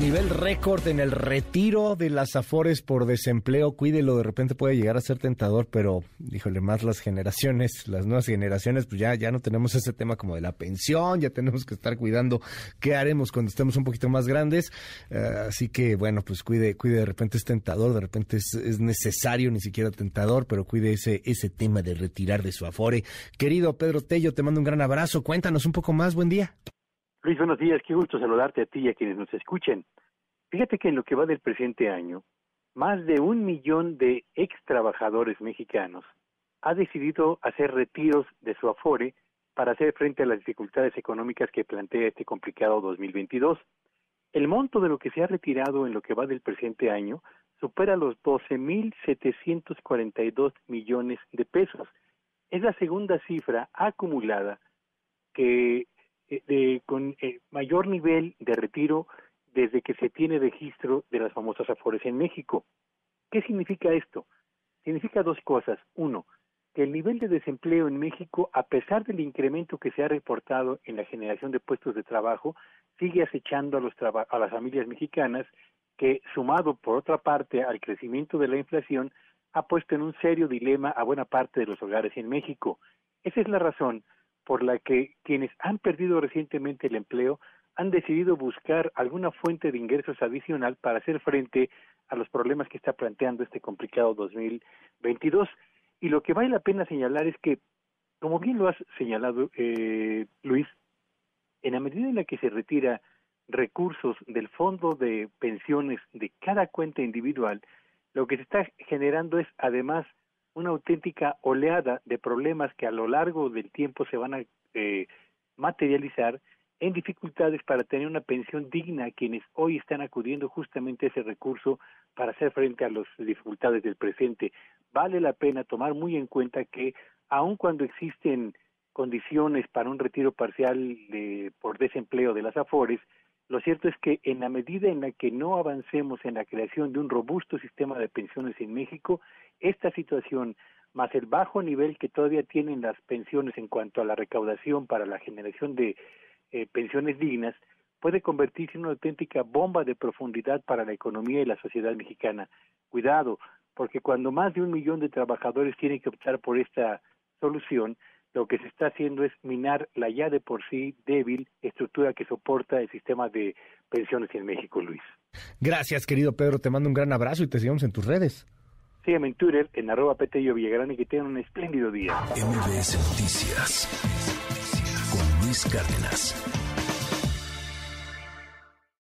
Nivel récord en el retiro de las afores por desempleo. Cuídelo, de repente puede llegar a ser tentador, pero híjole, más las generaciones, las nuevas generaciones, pues ya, ya no tenemos ese tema como de la pensión, ya tenemos que estar cuidando qué haremos cuando estemos un poquito más grandes. Eh, así que bueno, pues cuide, cuide, de repente es tentador, de repente es, es, necesario, ni siquiera tentador, pero cuide ese, ese tema de retirar de su afore. Querido Pedro Tello, te mando un gran abrazo. Cuéntanos un poco más, buen día. Luis, buenos días. Qué gusto saludarte a ti y a quienes nos escuchen. Fíjate que en lo que va del presente año, más de un millón de ex trabajadores mexicanos ha decidido hacer retiros de su afore para hacer frente a las dificultades económicas que plantea este complicado 2022. El monto de lo que se ha retirado en lo que va del presente año supera los 12.742 millones de pesos. Es la segunda cifra acumulada que de, con eh, mayor nivel de retiro desde que se tiene registro de las famosas afores en México. ¿Qué significa esto? Significa dos cosas. Uno, que el nivel de desempleo en México, a pesar del incremento que se ha reportado en la generación de puestos de trabajo, sigue acechando a, los a las familias mexicanas, que sumado por otra parte al crecimiento de la inflación, ha puesto en un serio dilema a buena parte de los hogares en México. Esa es la razón por la que quienes han perdido recientemente el empleo han decidido buscar alguna fuente de ingresos adicional para hacer frente a los problemas que está planteando este complicado 2022. Y lo que vale la pena señalar es que, como bien lo has señalado, eh, Luis, en la medida en la que se retira recursos del fondo de pensiones de cada cuenta individual, lo que se está generando es además una auténtica oleada de problemas que a lo largo del tiempo se van a eh, materializar en dificultades para tener una pensión digna a quienes hoy están acudiendo justamente a ese recurso para hacer frente a las dificultades del presente. Vale la pena tomar muy en cuenta que aun cuando existen condiciones para un retiro parcial de, por desempleo de las AFORES, lo cierto es que en la medida en la que no avancemos en la creación de un robusto sistema de pensiones en México, esta situación, más el bajo nivel que todavía tienen las pensiones en cuanto a la recaudación para la generación de eh, pensiones dignas, puede convertirse en una auténtica bomba de profundidad para la economía y la sociedad mexicana. Cuidado, porque cuando más de un millón de trabajadores tienen que optar por esta solución, lo que se está haciendo es minar la ya de por sí débil estructura que soporta el sistema de pensiones en México, Luis. Gracias, querido Pedro. Te mando un gran abrazo y te seguimos en tus redes. Sígueme en Twitter, en arroba Petello Villagrán y que tengan un espléndido día. MBS Noticias con Luis Cárdenas.